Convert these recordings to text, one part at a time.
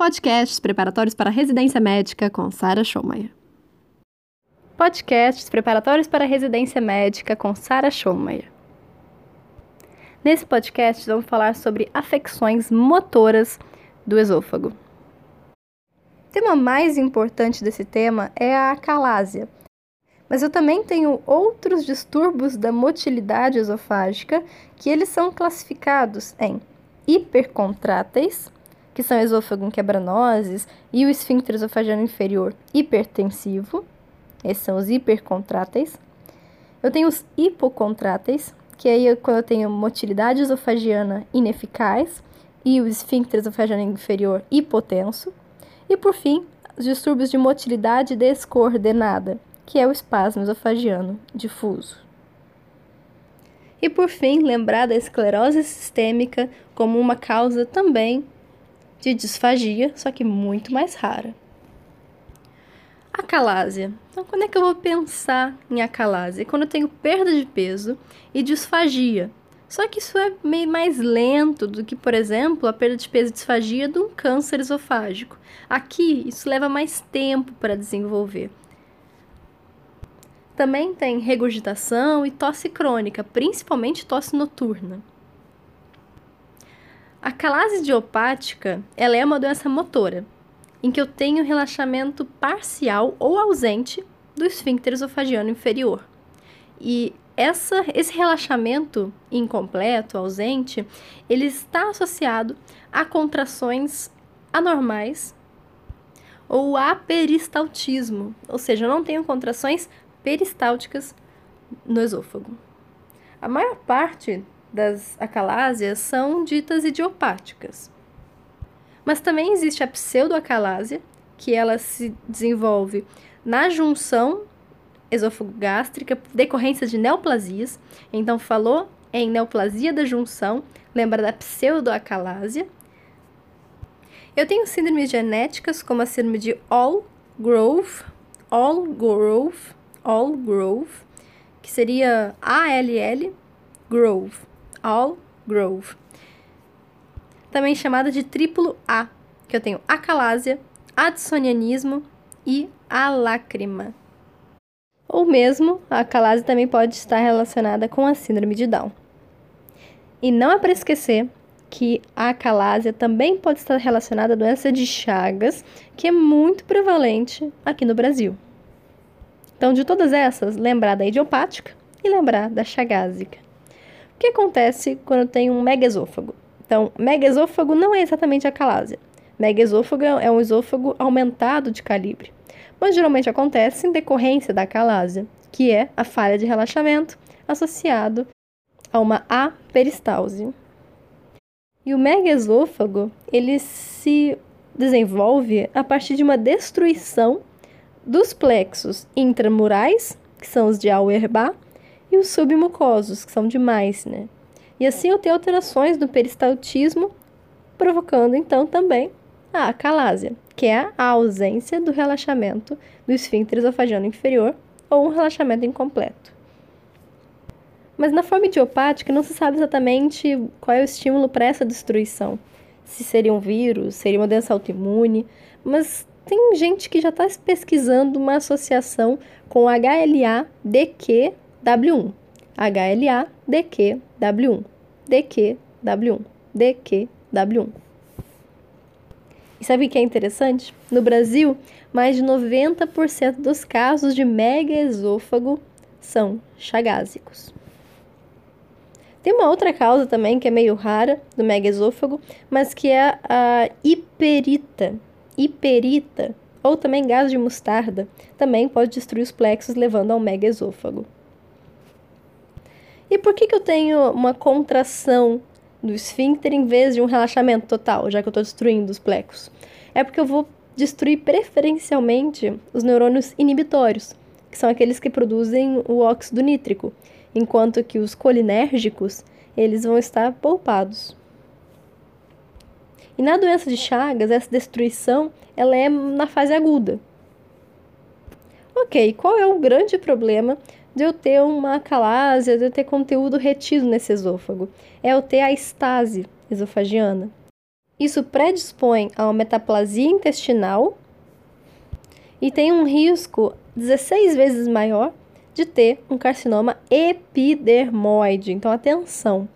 Podcasts preparatórios para residência médica com Sara Schomayer. Podcasts preparatórios para residência médica com Sara Schomayer. Nesse podcast vamos falar sobre afecções motoras do esôfago. O tema mais importante desse tema é a acalásia. Mas eu também tenho outros distúrbios da motilidade esofágica que eles são classificados em hipercontráteis, que são esôfago quebranoses, e o esfíncter esofagiano inferior hipertensivo, esses são os hipercontráteis. Eu tenho os hipocontráteis, que aí é quando eu tenho motilidade esofagiana ineficaz e o esfíncter esofagiano inferior hipotenso. E por fim, os distúrbios de motilidade descoordenada, que é o espasmo esofagiano difuso. E por fim, lembrar da esclerose sistêmica como uma causa também de disfagia, só que muito mais rara. Acalásia. Então, quando é que eu vou pensar em acalásia? Quando eu tenho perda de peso e disfagia. Só que isso é meio mais lento do que, por exemplo, a perda de peso e disfagia de um câncer esofágico. Aqui, isso leva mais tempo para desenvolver. Também tem regurgitação e tosse crônica, principalmente tosse noturna. A calase idiopática ela é uma doença motora, em que eu tenho relaxamento parcial ou ausente do esfíncter esofagiano inferior. E essa, esse relaxamento incompleto, ausente, ele está associado a contrações anormais ou a peristaltismo, ou seja, eu não tenho contrações peristálticas no esôfago. A maior parte das acalásias são ditas idiopáticas. Mas também existe a pseudoacalásia, que ela se desenvolve na junção esôfago-gástrica, decorrência de neoplasias. Então, falou em neoplasia da junção, lembra da pseudoacalásia. Eu tenho síndromes genéticas, como a síndrome de All-Grove, All-Grove, All Grove, que seria ALL Grove, All Grove. Também chamada de triplo A, que eu tenho acalásia, adsonianismo e alácrima. Ou mesmo, a acalásia também pode estar relacionada com a síndrome de Down. E não é para esquecer que a acalásia também pode estar relacionada à doença de Chagas, que é muito prevalente aqui no Brasil. Então, de todas essas, lembrar da idiopática e lembrar da chagásica. Que acontece quando tem um megaesôfago? Então, megaesôfago não é exatamente a calásia. Megaesôfago é um esôfago aumentado de calibre, mas geralmente acontece em decorrência da calásia, que é a falha de relaxamento associado a uma aperistalse. E o megaesôfago, ele se desenvolve a partir de uma destruição dos plexos intramurais, que são os de Auerbach, e os submucosos, que são de Meissner. E assim eu tenho alterações do peristaltismo, provocando então também a acalásia, que é a ausência do relaxamento do esfíncter esofagiano inferior ou um relaxamento incompleto. Mas na forma idiopática não se sabe exatamente qual é o estímulo para essa destruição. Se seria um vírus, seria uma doença autoimune, mas tem gente que já está pesquisando uma associação com HLA-DQ-W1. HLA-DQ-W1. DQ-W1. DQ-W1. E sabe o que é interessante? No Brasil, mais de 90% dos casos de megaesôfago são chagásicos. Tem uma outra causa também que é meio rara do megaesôfago, mas que é a hiperita, hiperita ou também gás de mostarda também pode destruir os plexos, levando ao megaesôfago. E por que, que eu tenho uma contração do esfíncter em vez de um relaxamento total, já que eu estou destruindo os plexos? É porque eu vou destruir preferencialmente os neurônios inibitórios, que são aqueles que produzem o óxido nítrico, enquanto que os colinérgicos eles vão estar poupados. E na doença de Chagas, essa destruição ela é na fase aguda. Ok, qual é o grande problema de eu ter uma acalásia, de eu ter conteúdo retido nesse esôfago? É eu ter a estase esofagiana. Isso predispõe a uma metaplasia intestinal e tem um risco 16 vezes maior de ter um carcinoma epidermoide. Então, atenção.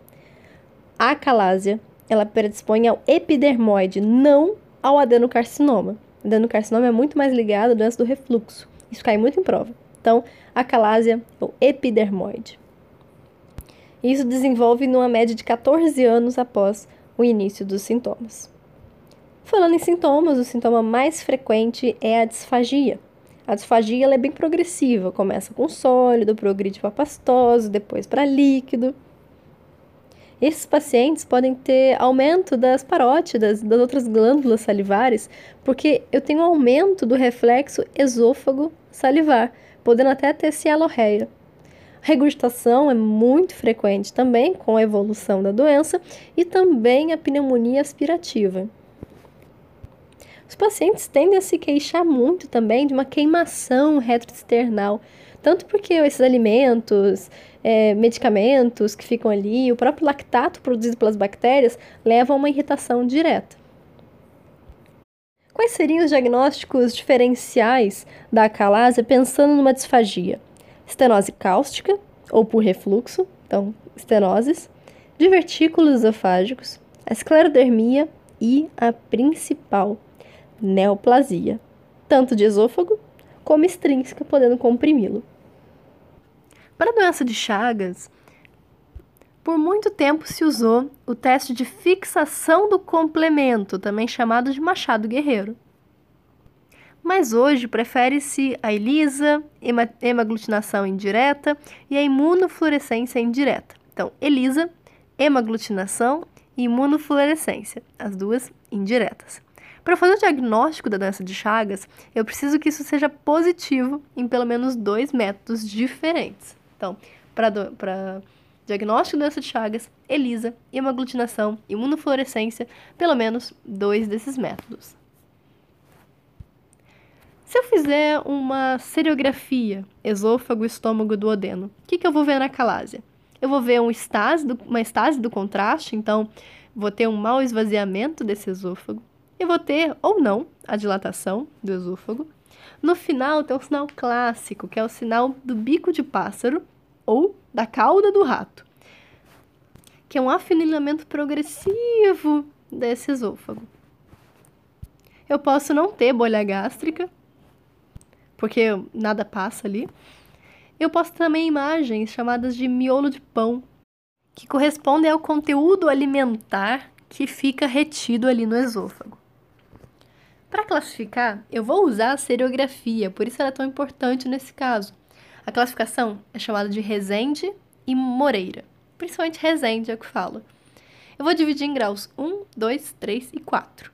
A acalásia, ela predispõe ao epidermoide, não ao adenocarcinoma. O adenocarcinoma é muito mais ligado à doença do refluxo. Isso cai muito em prova. Então, acalásia ou epidermoide. Isso desenvolve numa média de 14 anos após o início dos sintomas. Falando em sintomas, o sintoma mais frequente é a disfagia. A disfagia é bem progressiva, começa com sólido, progride para pastoso, depois para líquido. Esses pacientes podem ter aumento das parótidas, das outras glândulas salivares, porque eu tenho aumento do reflexo esôfago salivar, podendo até ter cialorreia. Regurgitação é muito frequente também com a evolução da doença e também a pneumonia aspirativa. Os pacientes tendem a se queixar muito também de uma queimação retroexternal, tanto porque esses alimentos, é, medicamentos que ficam ali, o próprio lactato produzido pelas bactérias levam a uma irritação direta. Quais seriam os diagnósticos diferenciais da acalásia pensando numa disfagia? estenose cáustica, ou por refluxo, então estenoses, divertículos esofágicos, a esclerodermia e a principal, neoplasia, tanto de esôfago como extrínseca, podendo comprimi-lo. Para a doença de Chagas, por muito tempo se usou o teste de fixação do complemento, também chamado de Machado Guerreiro mas hoje prefere-se a ELISA, hemaglutinação indireta e a imunofluorescência indireta. Então, ELISA, hemaglutinação e imunofluorescência, as duas indiretas. Para fazer o diagnóstico da doença de Chagas, eu preciso que isso seja positivo em pelo menos dois métodos diferentes. Então, para diagnóstico da doença de Chagas, ELISA, hemaglutinação, imunofluorescência, pelo menos dois desses métodos. Se eu fizer uma seriografia, esôfago, estômago, duodeno, o que, que eu vou ver na calásia? Eu vou ver um estase do, uma estase do contraste, então vou ter um mau esvaziamento desse esôfago. E vou ter, ou não, a dilatação do esôfago. No final tem um sinal clássico, que é o sinal do bico de pássaro ou da cauda do rato, que é um afunilamento progressivo desse esôfago. Eu posso não ter bolha gástrica, porque nada passa ali. Eu posto também imagens chamadas de miolo de pão, que correspondem ao conteúdo alimentar que fica retido ali no esôfago. Para classificar, eu vou usar a seriografia, por isso ela é tão importante nesse caso. A classificação é chamada de Resende e Moreira, principalmente Resende é o que falo. Eu vou dividir em graus 1, 2, 3 e 4.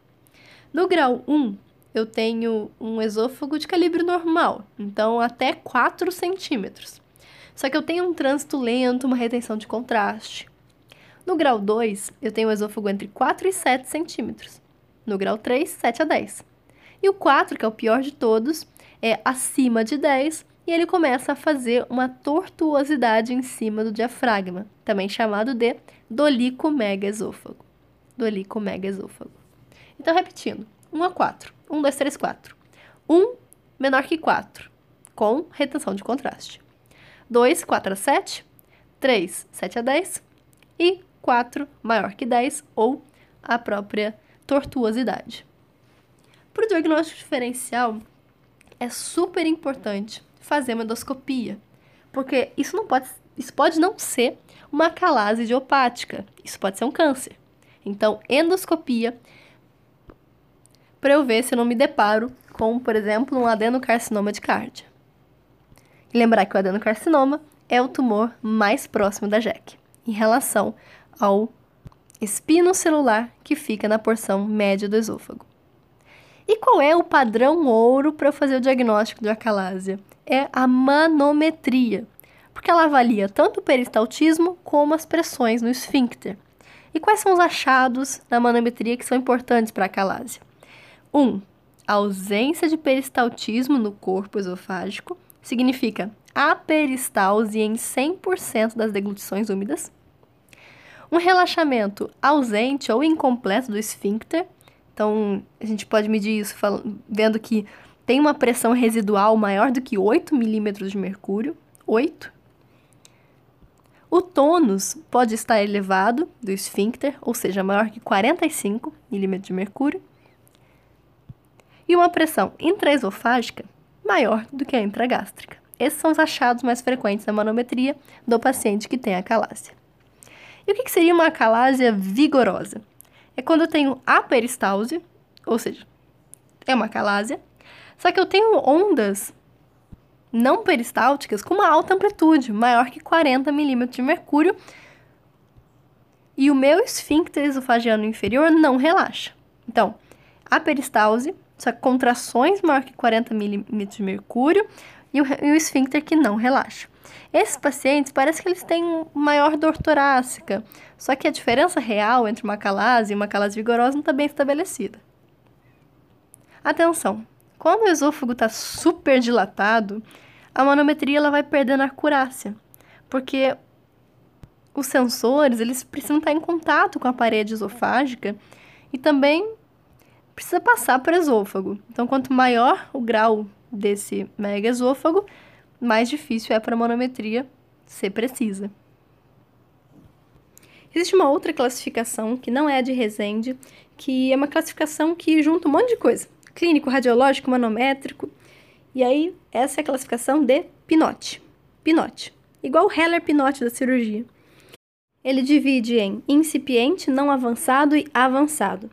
No grau 1, eu tenho um esôfago de calibre normal, então até 4 centímetros. Só que eu tenho um trânsito lento, uma retenção de contraste. No grau 2, eu tenho um esôfago entre 4 e 7 centímetros. No grau 3, 7 a 10. E o 4, que é o pior de todos, é acima de 10 e ele começa a fazer uma tortuosidade em cima do diafragma, também chamado de dolico mega esôfago. Dolico mega esôfago. Então, repetindo, 1 a 4. 1, 2, 3, 4. 1 menor que 4, com retenção de contraste. 2, 4 a 7. 3, 7 a 10. E 4 maior que 10, ou a própria tortuosidade. Para o diagnóstico diferencial, é super importante fazer uma endoscopia, porque isso não pode, isso pode não ser uma calase idiopática, isso pode ser um câncer. Então, endoscopia para eu ver se eu não me deparo com, por exemplo, um adenocarcinoma de cárdia. E lembrar que o adenocarcinoma é o tumor mais próximo da JEC, em relação ao espino celular que fica na porção média do esôfago. E qual é o padrão ouro para fazer o diagnóstico de acalásia? É a manometria, porque ela avalia tanto o peristaltismo como as pressões no esfíncter. E quais são os achados da manometria que são importantes para a acalásia? 1. Um, ausência de peristaltismo no corpo esofágico significa aperistalse em 100% das deglutições úmidas. Um relaxamento ausente ou incompleto do esfíncter. Então, a gente pode medir isso vendo que tem uma pressão residual maior do que 8 milímetros de mercúrio. 8. O tônus pode estar elevado do esfíncter, ou seja, maior que 45 milímetros de mercúrio. E uma pressão intraesofágica maior do que a intragástrica. Esses são os achados mais frequentes na manometria do paciente que tem acalásia. E o que seria uma acalásia vigorosa? É quando eu tenho aperistalse, ou seja, é uma acalásia, só que eu tenho ondas não peristálticas com uma alta amplitude, maior que 40 milímetros de mercúrio, e o meu esfíncter esofagiano inferior não relaxa. Então, a peristalse, só contrações maior que 40 milímetros de mercúrio, e o, e o esfíncter que não relaxa. Esses pacientes parece que eles têm maior dor torácica, só que a diferença real entre uma calase e uma calase vigorosa não está bem estabelecida. Atenção! Quando o esôfago está super dilatado, a manometria ela vai perdendo a acurácia, porque os sensores eles precisam estar em contato com a parede esofágica e também precisa passar para o esôfago. Então, quanto maior o grau desse mega esôfago, mais difícil é para a manometria ser precisa. Existe uma outra classificação que não é a de Resende, que é uma classificação que junta um monte de coisa clínico, radiológico, manométrico. E aí, essa é a classificação de Pinote. Pinote. Igual o Heller-Pinote da cirurgia. Ele divide em incipiente, não avançado e avançado.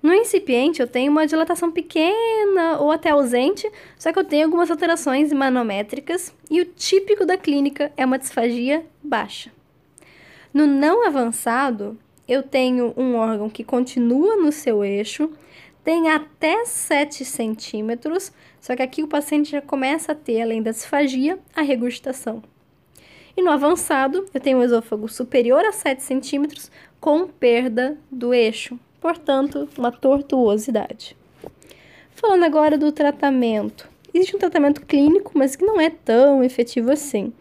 No incipiente, eu tenho uma dilatação pequena ou até ausente, só que eu tenho algumas alterações manométricas e o típico da clínica é uma disfagia baixa. No não avançado, eu tenho um órgão que continua no seu eixo, tem até 7 centímetros, só que aqui o paciente já começa a ter, além da disfagia, a regurgitação. E no avançado, eu tenho um esôfago superior a 7 centímetros com perda do eixo, portanto, uma tortuosidade. Falando agora do tratamento. Existe um tratamento clínico, mas que não é tão efetivo assim.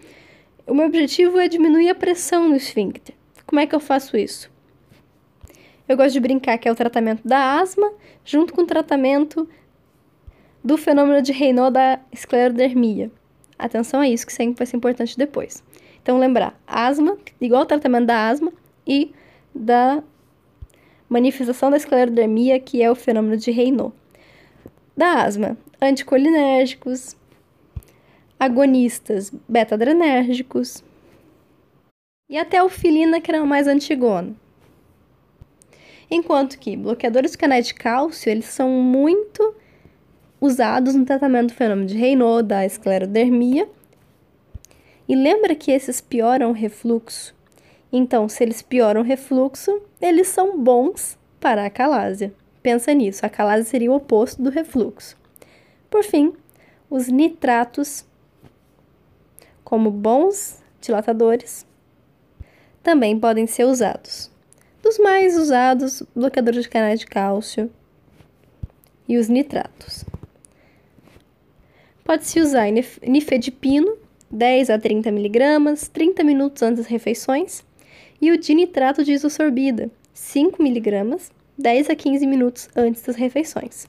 O meu objetivo é diminuir a pressão no esfíncter. Como é que eu faço isso? Eu gosto de brincar que é o tratamento da asma, junto com o tratamento do fenômeno de Raynaud da esclerodermia. Atenção a isso, que sempre vai ser importante depois. Então, lembrar, asma, igual o tratamento da asma e da manifestação da esclerodermia, que é o fenômeno de Raynaud. Da asma, anticolinérgicos, agonistas beta-adrenérgicos e até o filina, que era mais antigona enquanto que bloqueadores de canais de cálcio, eles são muito usados no tratamento do fenômeno de Raynaud, da esclerodermia. E lembra que esses pioram o refluxo? Então, se eles pioram o refluxo, eles são bons para a calásia. Pensa nisso, a calásia seria o oposto do refluxo. Por fim, os nitratos, como bons dilatadores, também podem ser usados dos mais usados bloqueadores de canais de cálcio e os nitratos. Pode-se usar nifedipino, 10 a 30 mg, 30 minutos antes das refeições, e o dinitrato de isosorbida, 5 mg, 10 a 15 minutos antes das refeições.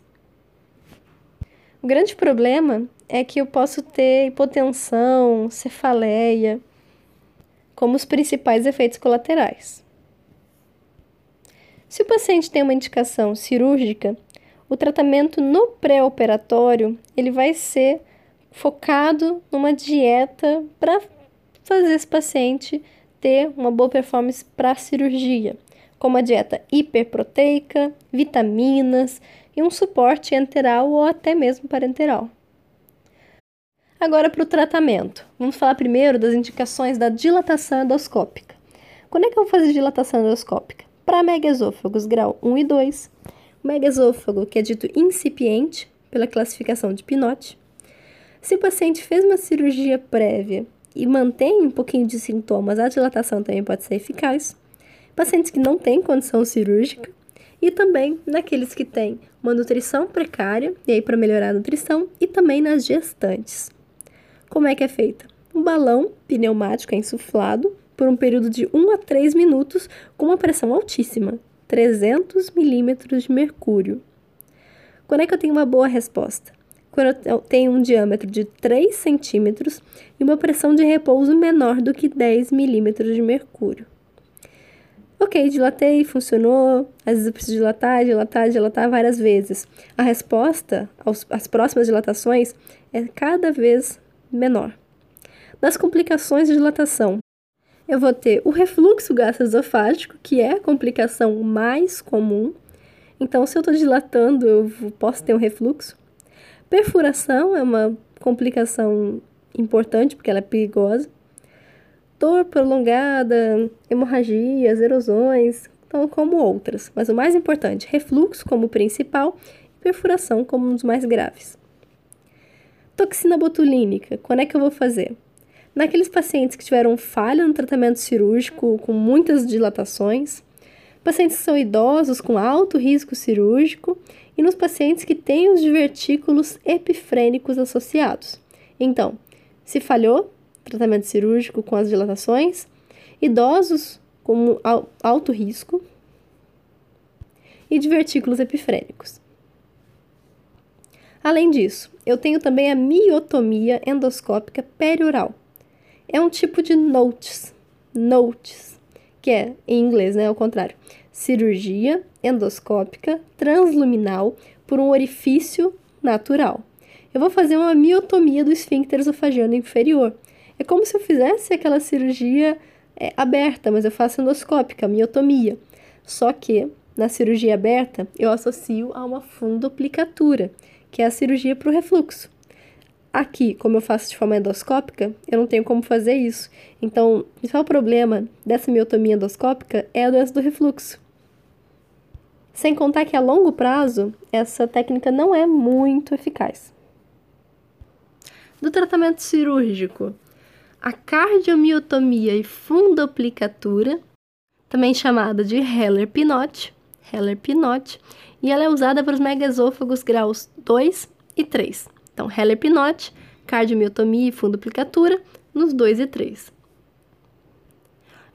O grande problema é que eu posso ter hipotensão, cefaleia, como os principais efeitos colaterais. Se o paciente tem uma indicação cirúrgica, o tratamento no pré-operatório ele vai ser focado numa dieta para fazer esse paciente ter uma boa performance para a cirurgia, como a dieta hiperproteica, vitaminas e um suporte enteral ou até mesmo parenteral. Agora para o tratamento. Vamos falar primeiro das indicações da dilatação endoscópica. Quando é que eu vou fazer dilatação endoscópica? Para megaesôfagos grau 1 e 2, o megaesôfago, que é dito incipiente pela classificação de Pinote. Se o paciente fez uma cirurgia prévia e mantém um pouquinho de sintomas, a dilatação também pode ser eficaz. Pacientes que não têm condição cirúrgica e também naqueles que têm uma nutrição precária, e aí para melhorar a nutrição, e também nas gestantes. Como é que é feita? Um balão pneumático é insuflado por um período de 1 a 3 minutos com uma pressão altíssima, 300 milímetros de mercúrio. Quando é que eu tenho uma boa resposta? Quando eu tenho um diâmetro de 3 centímetros e uma pressão de repouso menor do que 10 milímetros de mercúrio. Ok, dilatei, funcionou. Às vezes eu preciso dilatar, dilatar, dilatar várias vezes. A resposta às próximas dilatações é cada vez menor. Nas complicações de dilatação, eu vou ter o refluxo gastroesofágico, que é a complicação mais comum. Então, se eu estou dilatando, eu posso ter um refluxo. Perfuração é uma complicação importante, porque ela é perigosa. Dor prolongada, hemorragias, erosões, então, como outras. Mas o mais importante, refluxo como principal e perfuração como um dos mais graves. Toxina botulínica, quando é que eu vou fazer? Naqueles pacientes que tiveram falha no tratamento cirúrgico com muitas dilatações, pacientes que são idosos com alto risco cirúrgico e nos pacientes que têm os divertículos epifrênicos associados. Então, se falhou tratamento cirúrgico com as dilatações, idosos com alto risco e divertículos epifrênicos. Além disso, eu tenho também a miotomia endoscópica perioral é um tipo de notes, notes, que é, em inglês, né, ao contrário, cirurgia endoscópica transluminal por um orifício natural. Eu vou fazer uma miotomia do esfíncter esofagiano inferior. É como se eu fizesse aquela cirurgia é, aberta, mas eu faço endoscópica, miotomia. Só que na cirurgia aberta eu associo a uma fundoplicatura, que é a cirurgia para o refluxo. Aqui, como eu faço de forma endoscópica, eu não tenho como fazer isso. Então, o principal problema dessa miotomia endoscópica é a doença do refluxo. Sem contar que a longo prazo, essa técnica não é muito eficaz. Do tratamento cirúrgico, a cardiomiotomia e fundoplicatura, também chamada de Heller-Pinotti, Heller-Pinotti, e ela é usada para os megaesôfagos graus 2 e 3. Então, Heller-Pinotti, cardiomiotomia e fundoplicatura nos 2 e 3.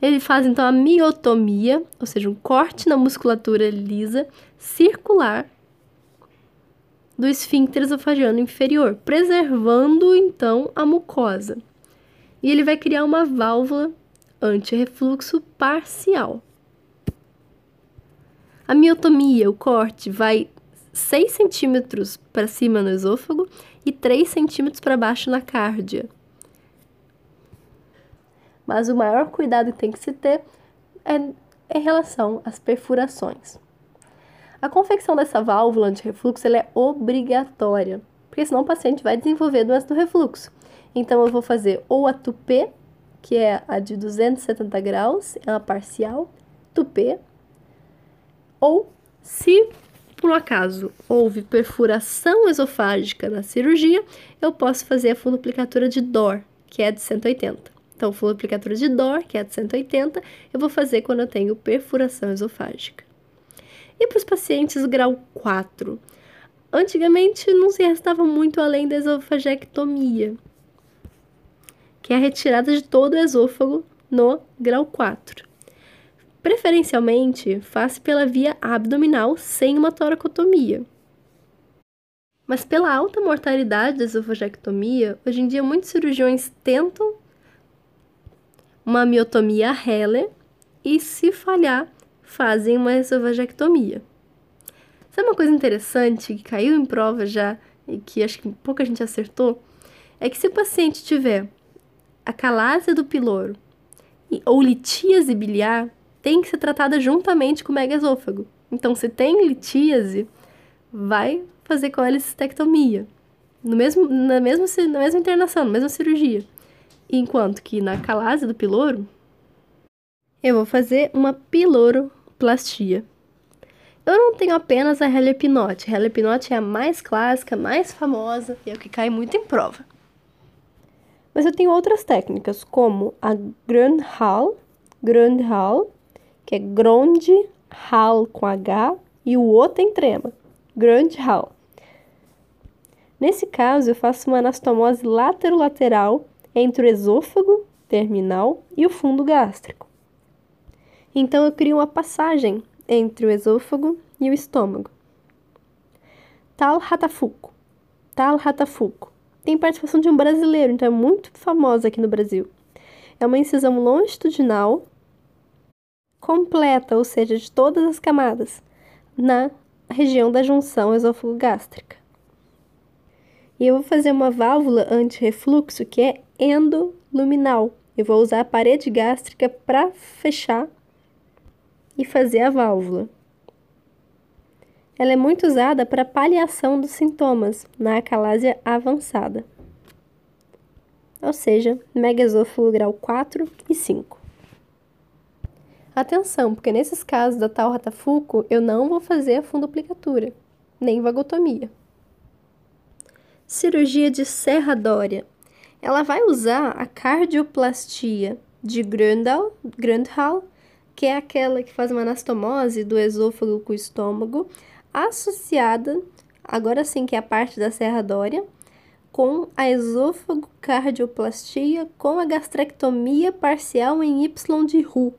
Ele faz então a miotomia, ou seja, um corte na musculatura lisa circular do esfíncter esofagiano inferior, preservando então a mucosa. E ele vai criar uma válvula anti-refluxo parcial. A miotomia, o corte, vai 6 centímetros para cima no esôfago e 3 centímetros para baixo na cárdia. Mas o maior cuidado que tem que se ter é em relação às perfurações. A confecção dessa válvula anti-refluxo é obrigatória, porque senão o paciente vai desenvolver doença do refluxo. Então eu vou fazer ou a tupê, que é a de 270 graus, é uma parcial, tupê, ou se por um acaso houve perfuração esofágica na cirurgia, eu posso fazer a fundoplicatura de DOR, que é de 180. Então, fundoplicatura de DOR, que é de 180, eu vou fazer quando eu tenho perfuração esofágica. E para os pacientes grau 4? Antigamente não se restava muito além da esofagectomia, que é a retirada de todo o esôfago no grau 4. Preferencialmente, faz pela via abdominal sem uma toracotomia. Mas pela alta mortalidade da esofagectomia, hoje em dia muitos cirurgiões tentam uma miotomia Heller e, se falhar, fazem uma esofagectomia. Sabe uma coisa interessante que caiu em prova já e que acho que pouca gente acertou? É que se o paciente tiver a calásia do piloro ou litíase biliar, tem que ser tratada juntamente com o megaesôfago. Então, se tem litíase, vai fazer colecistectomia. No mesmo, na, mesma, na mesma internação, na mesma cirurgia. Enquanto que na calase do piloro, eu vou fazer uma piloroplastia. Eu não tenho apenas a Heller-Pinotti. A Heller-Pinotti é a mais clássica, mais famosa e é o que cai muito em prova. Mas eu tenho outras técnicas, como a Grönhall, Grönhall que é Grande Hall com H e o O tem trema, Grande Hall. Nesse caso, eu faço uma anastomose laterolateral entre o esôfago terminal e o fundo gástrico. Então eu crio uma passagem entre o esôfago e o estômago. Tal Ratafuco. Tal Ratafuco. Tem participação de um brasileiro, então é muito famosa aqui no Brasil. É uma incisão longitudinal completa, ou seja, de todas as camadas, na região da junção esôfago-gástrica. E eu vou fazer uma válvula anti-refluxo que é endoluminal. Eu vou usar a parede gástrica para fechar e fazer a válvula. Ela é muito usada para paliação dos sintomas na acalásia avançada, ou seja, megaesôfago grau 4 e 5. Atenção, porque nesses casos da tal ratafuco eu não vou fazer a fundoplicatura, nem vagotomia. Cirurgia de serradória. Ela vai usar a cardioplastia de Gröndal, Gröndhal que é aquela que faz uma anastomose do esôfago com o estômago, associada, agora sim que é a parte da serradória, com a esôfago cardioplastia com a gastrectomia parcial em Y de Roux.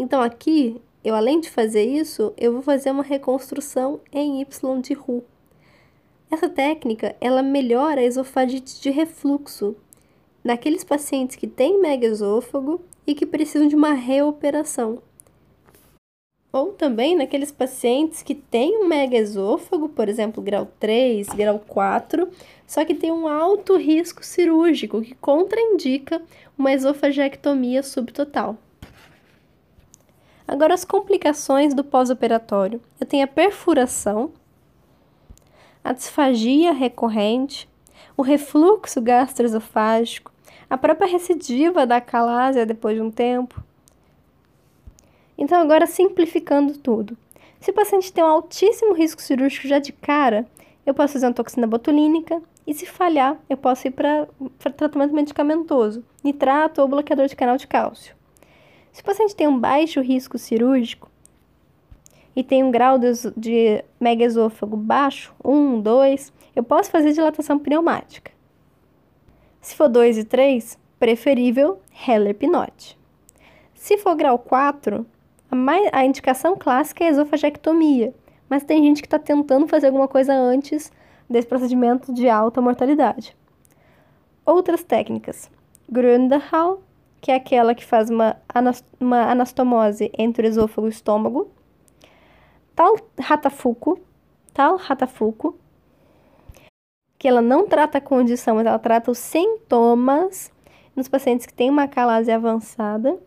Então aqui, eu além de fazer isso, eu vou fazer uma reconstrução em Y de Roux. Essa técnica, ela melhora a esofagite de refluxo naqueles pacientes que têm megaesôfago e que precisam de uma reoperação. Ou também naqueles pacientes que têm um megaesôfago, por exemplo, grau 3, grau 4, só que tem um alto risco cirúrgico que contraindica uma esofagectomia subtotal. Agora, as complicações do pós-operatório. Eu tenho a perfuração, a disfagia recorrente, o refluxo gastroesofágico, a própria recidiva da calásia depois de um tempo. Então, agora simplificando tudo. Se o paciente tem um altíssimo risco cirúrgico já de cara, eu posso fazer uma toxina botulínica e, se falhar, eu posso ir para tratamento medicamentoso, nitrato ou bloqueador de canal de cálcio. Se o paciente tem um baixo risco cirúrgico e tem um grau de, megaesôfago baixo, 1, 2, eu posso fazer dilatação pneumática. Se for 2 e 3, preferível Heller Pinote. Se for grau 4, a, mais, a indicação clássica é esofagectomia, mas tem gente que está tentando fazer alguma coisa antes desse procedimento de alta mortalidade. Outras técnicas. Gründerhal, que é aquela que faz uma, uma anastomose entre o esôfago e o estômago. Tal ratafuco, tal ratafuco, que ela não trata a condição, mas ela trata os sintomas nos pacientes que têm uma calase avançada,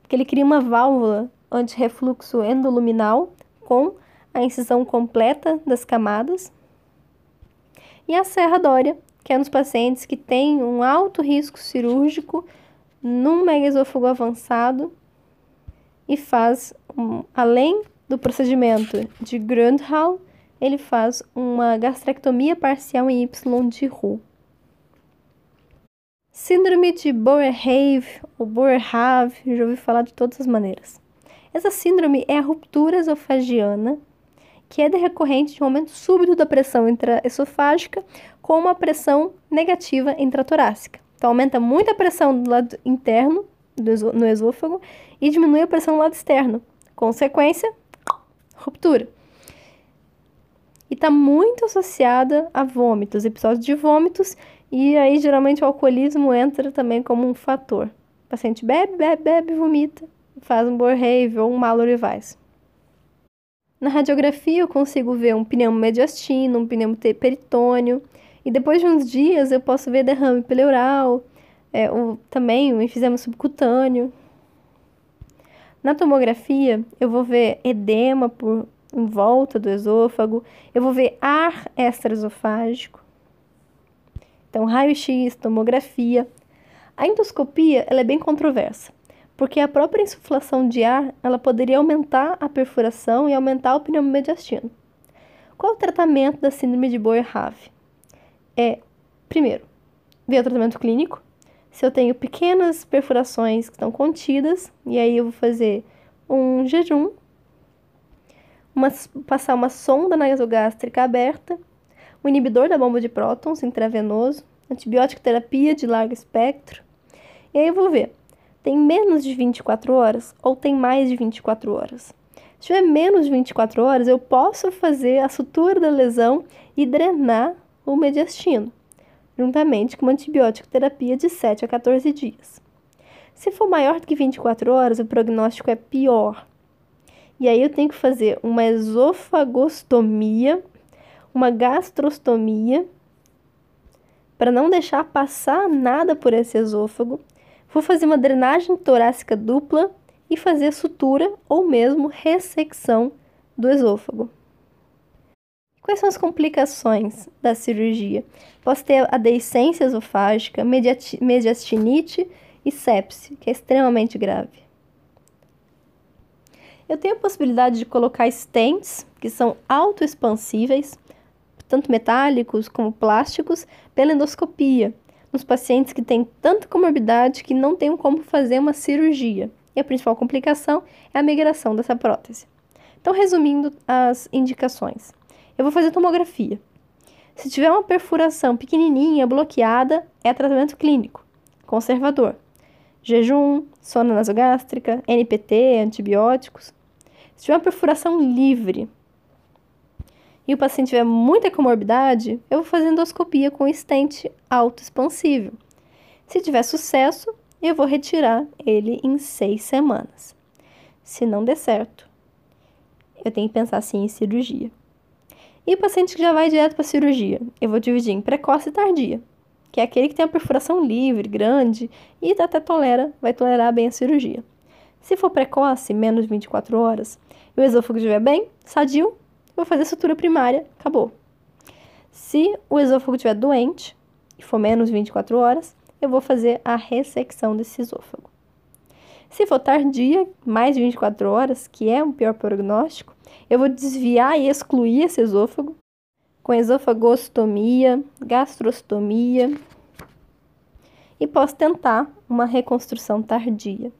porque ele cria uma válvula anti-refluxo endoluminal com a incisão completa das camadas. E a serradória, que é nos pacientes que têm um alto risco cirúrgico num megaesôfago avançado e faz, um, além do procedimento de Grandhall, ele faz uma gastrectomia parcial em Y de Roux. Síndrome de Boerhaave ou Boerhaave, já ouvi falar de todas as maneiras. Essa síndrome é a ruptura esofagiana, que é decorrente de um aumento súbito da pressão intraesofágica com uma pressão negativa intratorácica. Então, aumenta muito a pressão do lado interno do no esôfago e diminui a pressão do lado externo. Consequência, ruptura e está muito associada a vômitos, episódios de vômitos, e aí geralmente o alcoolismo entra também como um fator. O paciente bebe, bebe, bebe, vomita, faz um Borrave ou um Mallory Weiss. Na radiografia eu consigo ver um pneumo mediastino, um pneumo peritônio, e depois de uns dias eu posso ver derrame pleural, é, também o enfisema subcutâneo. Na tomografia eu vou ver edema por em volta do esôfago, eu vou ver ar extraesofágico. Então, raio-x, tomografia. A endoscopia, ela é bem controversa, porque a própria insuflação de ar, ela poderia aumentar a perfuração e aumentar o pneumomediastino. Qual o tratamento da síndrome de Boerhaave? É, primeiro, ver o tratamento clínico. Se eu tenho pequenas perfurações que estão contidas, e aí eu vou fazer um jejum uma, passar uma sonda nasogástrica aberta, um inibidor da bomba de prótons intravenoso, antibiótico terapia de largo espectro E aí eu vou ver, tem menos de 24 horas ou tem mais de 24 horas? Se tiver menos de 24 horas, eu posso fazer a sutura da lesão e drenar o mediastino, juntamente com uma antibiótico terapia de 7 a 14 dias. Se for maior do que 24 horas, o prognóstico é pior. E aí eu tenho que fazer uma esofagostomia, uma gastrostomia, para não deixar passar nada por esse esôfago. Vou fazer uma drenagem torácica dupla e fazer sutura ou mesmo ressecção do esôfago. Quais são as complicações da cirurgia? Posso ter a deiscência esofágica, mediastinite e sepse, que é extremamente grave. Eu tenho a possibilidade de colocar stents, que são autoexpansíveis, tanto metálicos como plásticos, pela endoscopia, nos pacientes que têm tanta comorbidade que não têm como fazer uma cirurgia e a principal complicação é a migração dessa prótese. Então, resumindo as indicações, eu vou fazer tomografia. Se tiver uma perfuração pequenininha, bloqueada, é tratamento clínico, conservador. Jejum, sonda nasogástrica, NPT, antibióticos. Se tiver uma perfuração livre e o paciente tiver muita comorbidade, eu vou fazer endoscopia com estente autoexpansível. Se tiver sucesso, eu vou retirar ele em seis semanas. Se não der certo, eu tenho que pensar assim em cirurgia. E o paciente que já vai direto para cirurgia, eu vou dividir em precoce e tardia, que é aquele que tem a perfuração livre, grande e até tolera, vai tolerar bem a cirurgia. Se for precoce, menos de 24 horas, e o esôfago estiver bem, sadio, vou fazer sutura primária, acabou. Se o esôfago estiver doente e for menos de 24 horas, eu vou fazer a ressecção desse esôfago. Se for tardia, mais de 24 horas, que é um pior prognóstico, eu vou desviar e excluir esse esôfago com esofagostomia, gastrostomia e posso tentar uma reconstrução tardia.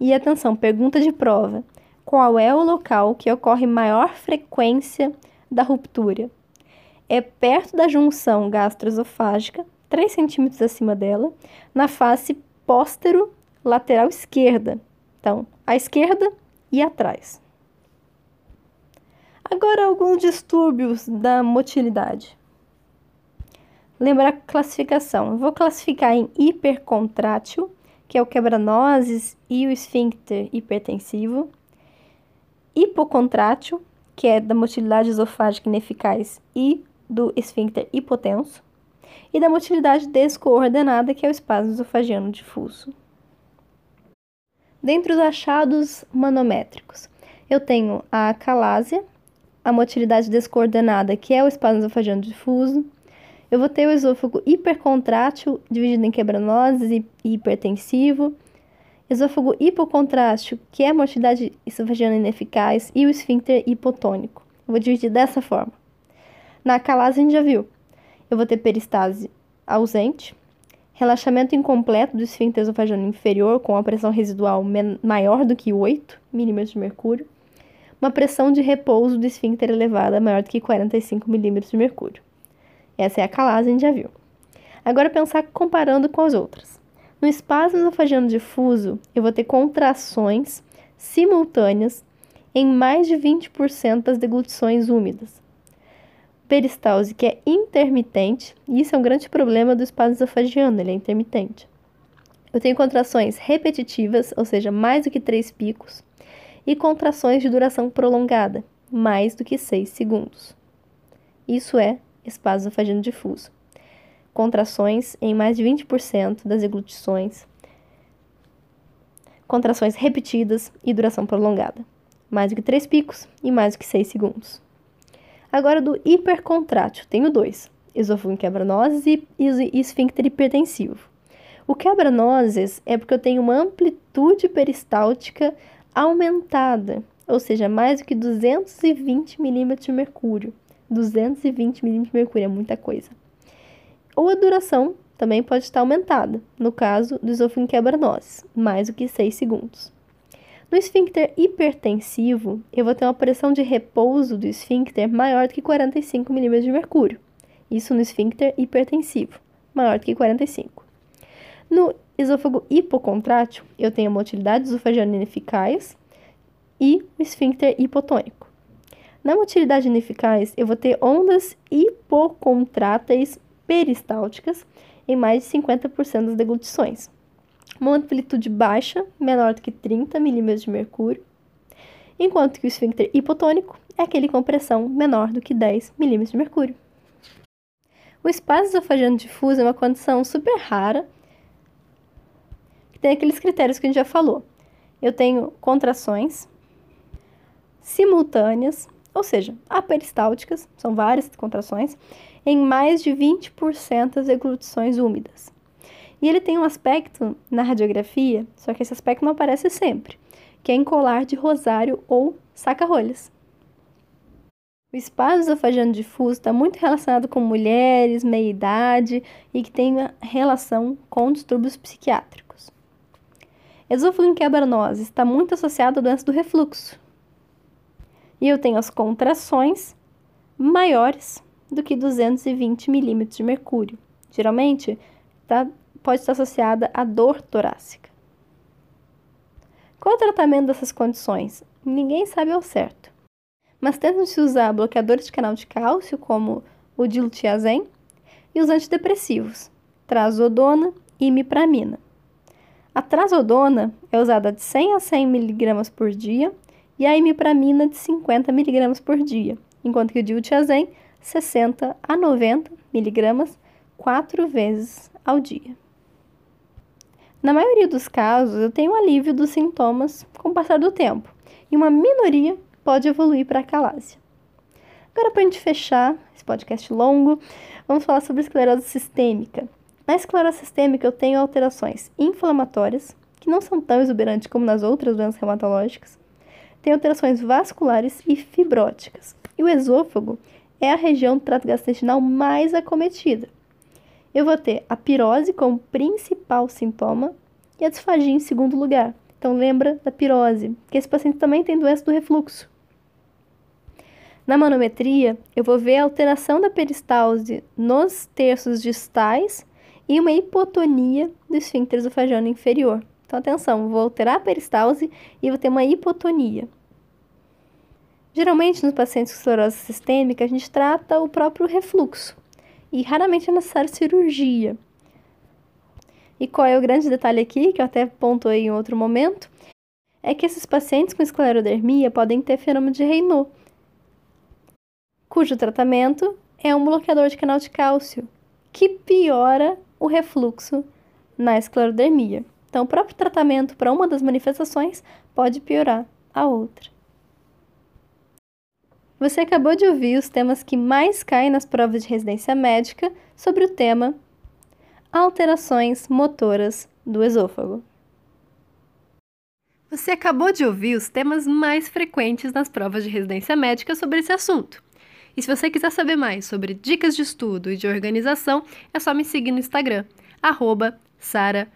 E atenção, pergunta de prova: qual é o local que ocorre maior frequência da ruptura? É perto da junção gastroesofágica 3 centímetros acima dela, na face póstero lateral esquerda. Então, à esquerda e atrás. Agora, alguns distúrbios da motilidade. Lembra a classificação. Eu vou classificar em hipercontrátil, que é o quebra-nozes e o esfíncter hipertensivo. Hipocontrátil, que é da motilidade esofágica ineficaz e do esfíncter hipotenso e da motilidade descoordenada, que é o espasmo esofagiano difuso. Dentre os achados manométricos, eu tenho a acalásia, a motilidade descoordenada, que é o espasmo esofagiano difuso. Eu vou ter o esôfago hipercontrátil, dividido em quebranoses e hipertensivo. Esôfago hipocontrátil, que é a motilidade esofagiana ineficaz, e o esfíncter hipotônico. Eu vou dividir dessa forma. Na acalásia, a gente já viu eu vou ter peristase ausente, relaxamento incompleto do esfíncter esofagano inferior com a pressão residual maior do que 8 milímetros de mercúrio, uma pressão de repouso do esfíncter elevada maior do que 45 milímetros de mercúrio. Essa é a calase, a gente já viu. Agora pensar comparando com as outras. No espasmo esofagiano difuso, eu vou ter contrações simultâneas em mais de 20% das deglutições úmidas, peristalse que é intermitente, e isso é um grande problema do espasmo esofagiano, ele é intermitente. Eu tenho contrações repetitivas, ou seja, mais do que três picos, e contrações de duração prolongada, mais do que 6 segundos. Isso é espasmo esofagiano difuso. Contrações em mais de 20% das eglutições, contrações repetidas e duração prolongada, mais do que 3 picos e mais do que 6 segundos. Agora do hipercontrátil, tenho dois: esôfago em quebra-nozes e, e esfíncter hipertensivo. O quebra-nozes é porque eu tenho uma amplitude peristáltica aumentada, ou seja, mais do que 220 milímetros de mercúrio. 220 milímetros de mercúrio é muita coisa. Ou a duração também pode estar aumentada, no caso do esôfago quebra-nozes, mais do que 6 segundos. No esfíncter hipertensivo, eu vou ter uma pressão de repouso do esfíncter maior do que 45 mm de mercúrio. Isso no esfíncter hipertensivo, maior do que 45. No esôfago hipocontrátil, eu tenho a motilidade esofagina ineficaz e o esfíncter hipotônico. Na motilidade ineficaz, eu vou ter ondas hipocontráteis peristálticas em mais de 50% das deglutições. Uma amplitude baixa, menor do que 30 milímetros de mercúrio, enquanto que o esfíncter hipotônico é aquele com pressão menor do que 10 milímetros de mercúrio. O espaço esofagiano difuso é uma condição super rara, tem aqueles critérios que a gente já falou. Eu tenho contrações simultâneas, ou seja, aperistálticas, são várias contrações, em mais de 20% das deglutições úmidas. E ele tem um aspecto na radiografia, só que esse aspecto não aparece sempre, que é em colar de rosário ou saca-rolhas. O espaço esofagiano difuso está muito relacionado com mulheres, meia-idade e que tem relação com distúrbios psiquiátricos. Esôfago em quebranose está muito associado à doença do refluxo. E eu tenho as contrações maiores do que 220 milímetros de mercúrio. Geralmente, tá, pode estar associada à dor torácica. Qual o tratamento dessas condições? Ninguém sabe ao certo mas tentam-se usar bloqueadores de canal de cálcio, como o diltiazem, e os antidepressivos, trazodona e imipramina. A trazodona é usada de 100 a 100 mg por dia e a imipramina de 50 mg por dia, enquanto que o diltiazem 60 a 90 mg quatro vezes ao dia. Na maioria dos casos, eu tenho alívio dos sintomas com o passar do tempo, e uma minoria pode evoluir para a calásia. Agora, para a gente fechar esse podcast longo, vamos falar sobre esclerose sistêmica. Na esclerose sistêmica, eu tenho alterações inflamatórias, que não são tão exuberantes como nas outras doenças reumatológicas. Tem alterações vasculares e fibróticas. E o esôfago é a região do trato gastrointestinal mais acometida. Eu vou ter a pirose como principal sintoma e a disfagia em segundo lugar. Então lembra da pirose, que esse paciente também tem doença do refluxo. Na manometria, eu vou ver a alteração da peristalse nos terços distais e uma hipotonia do esfíncter esofagano inferior. Então, atenção, vou alterar a peristalse e vou ter uma hipotonia. Geralmente, nos pacientes com esclerose sistêmica, a gente trata o próprio refluxo e raramente é necessário cirurgia. E qual é o grande detalhe aqui, que eu até pontuei em outro momento, é que esses pacientes com esclerodermia podem ter fenômeno de Raynaud, cujo tratamento é um bloqueador de canal de cálcio, que piora o refluxo na esclerodermia. Então, o próprio tratamento para uma das manifestações pode piorar a outra. Você acabou de ouvir os temas que mais caem nas provas de residência médica sobre o tema alterações motoras do esôfago. Você acabou de ouvir os temas mais frequentes nas provas de residência médica sobre esse assunto. E se você quiser saber mais sobre dicas de estudo e de organização, é só me seguir no Instagram, arroba Sara.